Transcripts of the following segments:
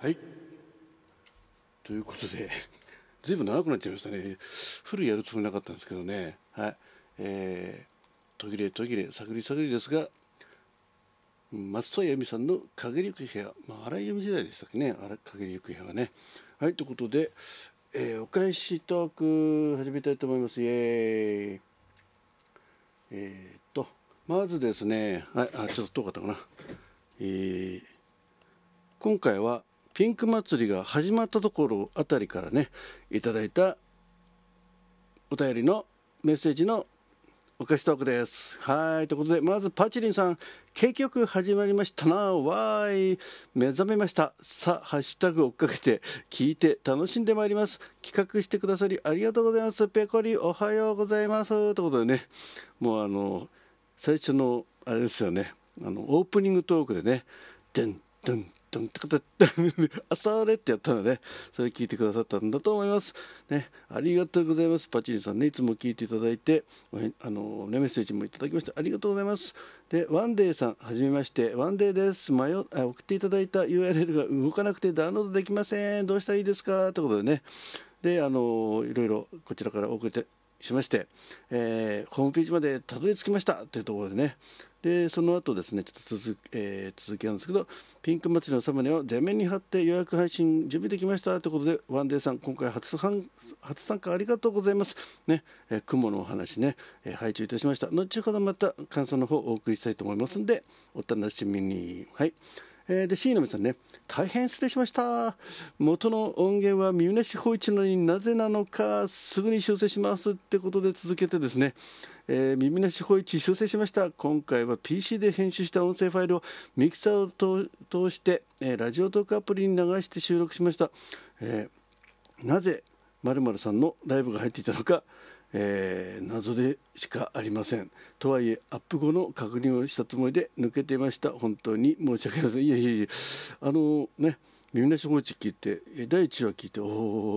はい。ということで ずいぶん長くなっちゃいましたね。フルやるつもりなかったんですけどね。はい。えー、途切れ途切れ探り探りですが松任谷由実さんの「陰りゆく部屋」まあ、荒井由実時代でしたっけね「陰りゆく部屋」はね。はいということで、えー、お返しトーク始めたいと思います。イエーイ。えー、っとまずですね。はい。あちょっと遠かったかな。えー、今回はピンク祭りが始まったところあたりからねいただいたお便りのメッセージのお菓子トークです。はい。ということで、まずパチリンさん、結局始まりましたな。わーい。目覚めました。さあ、ハッシュタグ追っかけて、聞いて楽しんでまいります。企画してくださりありがとうございます。ペコリ、おはようございます。ということでね、もうあの、最初の、あれですよね、あの、オープニングトークでね、でん、でん、ドンってことあされってやったので、それ聞いてくださったんだと思います。ね、ありがとうございます。パチリさんね、いつも聞いていただいて、あの、ね、メッセージもいただきまして、ありがとうございます。で、ワンデーさん、はじめまして、ワンデーです。迷送っていただいた URL が動かなくてダウンロードできません。どうしたらいいですかということでね、で、あの、いろいろこちらから送ってしまして、えー、ホームページまでたどり着きましたというところでね、でその後ですねちょっと続,、えー、続きなんですけどピンク祭りのサムネを全面に貼って予約配信準備できましたということでワンデーさん今回初参初参加ありがとうございます。ね、えー、雲のお話ね、えー、配置いたしました。後ほどまた感想の方をお送りしたいと思いますんでお楽しみに。はい。えー、で C の皆さんね大変失礼しました。元の音源は耳なし放置のになぜなのかすぐに修正しますってことで続けてですね、えー、耳なし放置修正しました。今回は PC で編集した音声ファイルをミキサーを通して、えー、ラジオトークアプリに流して収録しました、えなぜ〇〇さんのライブが入っていたのかえー、謎でしかありません。とはいえアップ後の確認をしたつもりで抜けていました。本当に申し訳ありません。いやいやいやあのね耳なし放置聞いて第1話聞いてお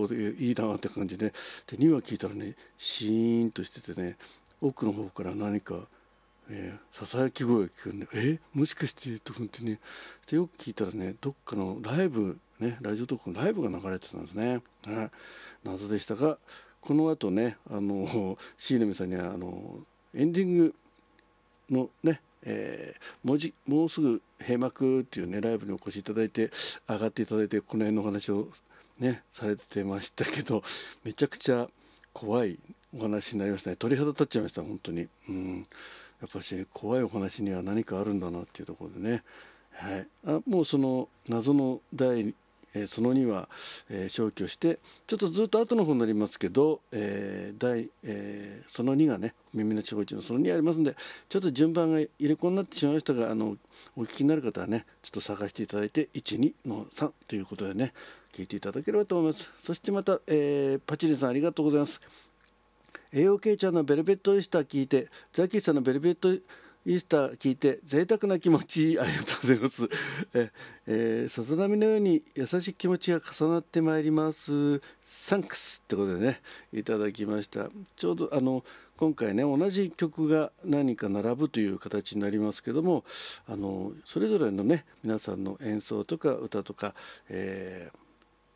おいいなって感じでで2話聞いたらねシーンとしててね奥の方から何か、ささやき声が聞こえるんでえもしかしてと思ってね。でよく聞いたらねどっかのライブねラジオトークのライブが流れてたんですね、はい、謎でしたがこの後ねあの椎名さんにはあのエンディングのねえー、もうじもうすぐ閉幕っていうねライブにお越しいただいて上がっていただいてこの辺のお話をねされてましたけどめちゃくちゃ怖いお話になりましたね。鳥肌立っちゃいました本当に。うん。やっぱし、怖いお話には何かあるんだなっていうところでね。はい、あもうその謎の第えー、その2は、えー、消去してちょっとずっと後の方になりますけど、えー第えー、その2がね耳の地方一のその2ありますんでちょっと順番が入れ子になってしまいましたがあのお聞きになる方はねちょっと探していただいて12の3ということでね聞いていただければと思います。そしてまた、えー、パチリンさんありがとうございます。AOK ちゃんのベルベットイスター聞いてザキーさんのベルベットイースター聞いて贅沢な気持ちありがとうございます。え、えー、さざ波のように優しい気持ちが重なってまいります。サンクスってことでねいただきました。ちょうどあの今回ね同じ曲が何か並ぶという形になりますけどもあのそれぞれのね皆さんの演奏とか歌とか、え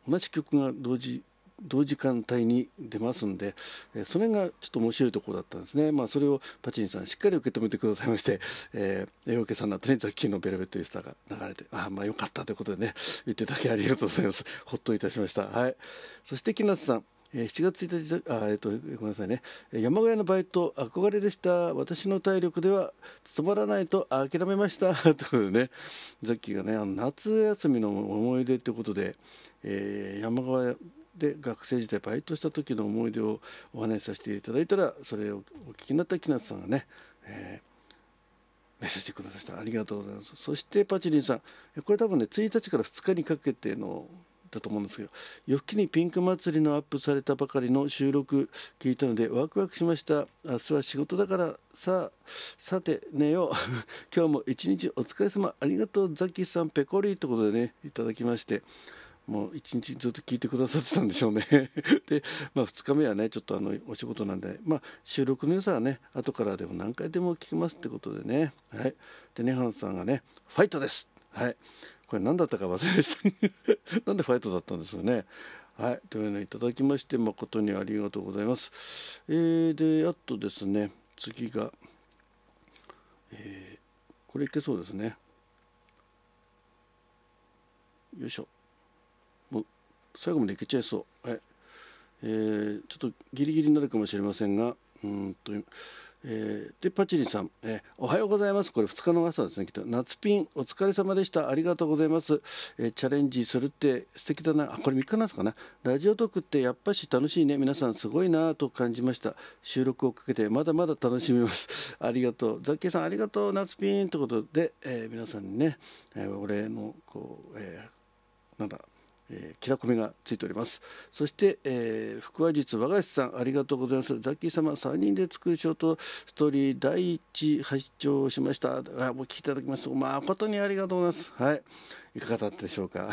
ー、同じ曲が同時同時間帯に出ますんで、えそれがちょっと面白いところだったんですね。まあ、それをパチンさんしっかり受け止めてくださいまして、えー、英語さんの後にザッキーのベルベットイースターが流れて、あ、まあよかったということでね、言っていただきありがとうございます。ほっといたしました。はい。そして木夏さん。え7月1日あ、えっと、ごめんなさいね山小屋のバイト憧れでした私の体力では務まらないと諦めました ということでねザッキーがねあの夏休みの思い出ということで、えー、山小屋で学生時代バイトした時の思い出をお話しさせていただいたらそれをお聞きになった木夏さんがね、えー、メッセージくださった。ありがとうございます。そしてパチリンさん。これ多分ね1日から2日にかけてのだと思うんですけど夜更けにピンク祭りのアップされたばかりの収録聞いたのでワクワクしました。明日は仕事だからさあさて寝よう。今日も一日お疲れ様。ありがとうザキさん。ペコリということでねいただきまして。もう一日ずっと聞いてくださってたんでしょうね。で、まあ、2日目はねちょっとあのお仕事なんで、まあ、収録の良さはね後からでも何回でも聞きますってことでね。はい。でネハンさんがねファイトです。はい。これ何だったか忘れました。なんでファイトだったんですよね。はい。というのをいただきまして誠にありがとうございます。えー、であとですね次がえー、これいけそうですね。よいしょ。最後までいけちゃいそう。はいえー、ちょっとギリギリになるかもしれませんがうんとえー、でパチリさん、えー、おはようございます。これ2日の朝ですねきっと。夏ピンお疲れ様でした。ありがとうございます、えー、チャレンジするって素敵だな。あこれ3日なんですかなラジオトークってやっぱし楽しいね。皆さんすごいなと感じました。収録をかけてまだまだ楽しみます。ありがとう。ザッキーさんありがとう。夏ピンということで、え皆さんにね、えー、お礼のこう、えなんだえー、きらこめがついております。そして、えー、腹話術和菓子さんありがとうございます。ザッキー様3人で作るショートストーリー第一発聴しました。あお聞きいただきます。誠にありがとうございます。はい。いかがだったでしょうか。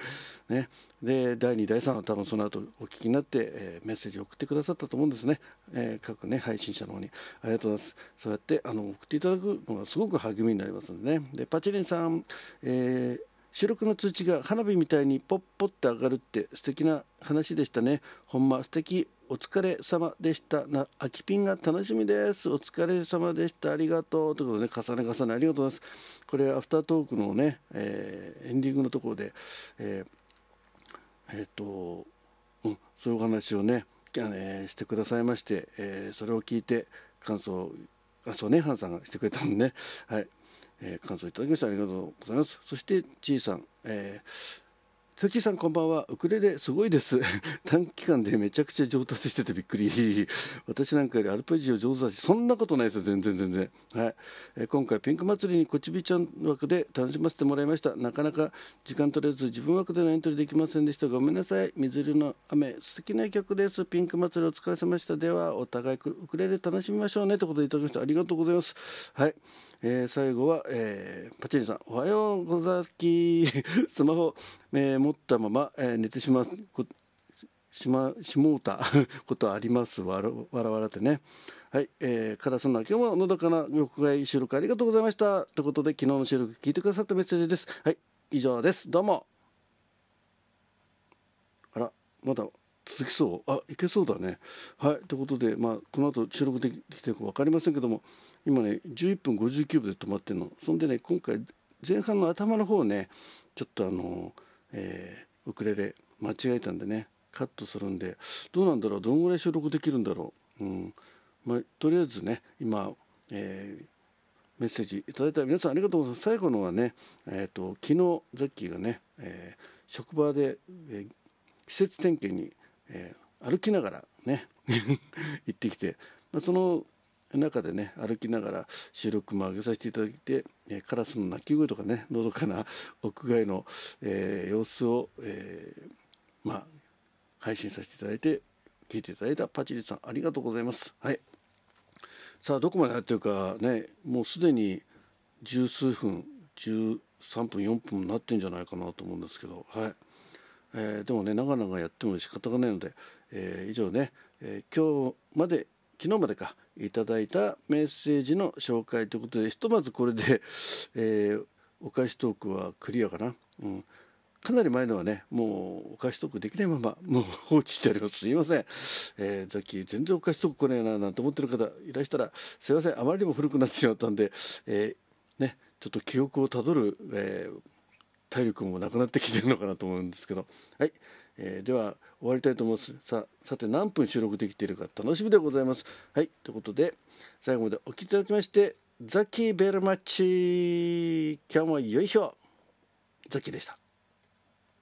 ね。で第2第3は多分その後お聞きになって、えー、メッセージを送ってくださったと思うんですね、えー、各ね配信者の方に。ありがとうございます。そうやってあの送っていただくのがすごく励みになりますのでね。でパチリンさん、えー収録の通知が花火みたいにポッポって上がるって素敵な話でしたね。ほんま素敵。お疲れ様でしたな。秋ピンが楽しみです。お疲れ様でした。ありがとう。ということでね、重ね重ねありがとうございます。これ、アフタートークのね、えー、エンディングのところで、えー、えー、っと、うん、そういうお話をね、えー、してくださいまして、え、それを聞いて感想、あ、そうね、ハンさんがしてくれたんでね、はい。えー、感想いただきましてありがとうございます。そしてちいさん、えー関さんこんばんはウクレレすごいです。短期間でめちゃくちゃ上達しててびっくり。私なんかよりアルペジオ上手だしそんなことないですよ。全然全然。はい、えー、今回ピンク祭りにこちびちゃん枠で楽しませてもらいました。なかなか時間取れず自分枠でのエントリーできませんでした。ごめんなさい。水色の雨素敵な曲です。ピンク祭りお疲れ様でした。ではお互いウクレレ楽しみましょうね。ということでいただきましたありがとうございます。はい。えー、最後は、えー、パチリさん、おはようござき、スマホ、えー、持ったまま、えー、寝てしまうしましもうた ことありますわらわらわらってね。はい、えー、カラスの今日ものどかな緑外収録ありがとうございました。ということで、昨日の収録聞いてくださったメッセージです。はい、以上です。どうも。あら、まだ続きそう。あ、いけそうだね。はい、ということで、まあ、この後収録できてるか分かりませんけども、今ね11分59秒で止まってるの。そんでね今回前半の頭の方ねちょっとあの、えー、ウクレレ間違えたんでねカットするんでどうなんだろう？どんぐらい収録できるんだろう、うん。まあ、とりあえずね今、えー、メッセージいただいた。皆さんありがとうございます。最後のはね、えーと、昨日ザッキーがね、えー、職場で、えー、季節点検に、えー、歩きながらね 行ってきて、まあ、その中でね歩きながら収録も上げさせていただいて、えー、カラスの鳴き声とかねのどかな屋外の、えー、様子を、えー、まあ配信させていただいて聞いていただいたパチリさんありがとうございます。はいさあどこまでやってるかねもうすでに十数分13分4分になってんじゃないかなと思うんですけどはい、えー、でもね長々やっても仕方がないので、えー、以上ね、えー、今日まで昨日までかいただいたメッセージの紹介ということでひとまずこれで、え、お菓子トークはクリアかな、うん、かなり前のはねもうお菓子トークできないままもう放置してあります。すいません、えー、さっき全然お菓子トーク来ないななんて思ってる方いらしたらすいません。あまりにも古くなってしまったんで、え、ねちょっと記憶をたどる、えー、体力もなくなってきてるのかなと思うんですけど。はい。えー、では終わりたいと思います。ささて何分収録できているか楽しみでございます。はい。ということで最後までお聴きいただきましてザキーベルマッチ。今日もよいしょザキでした。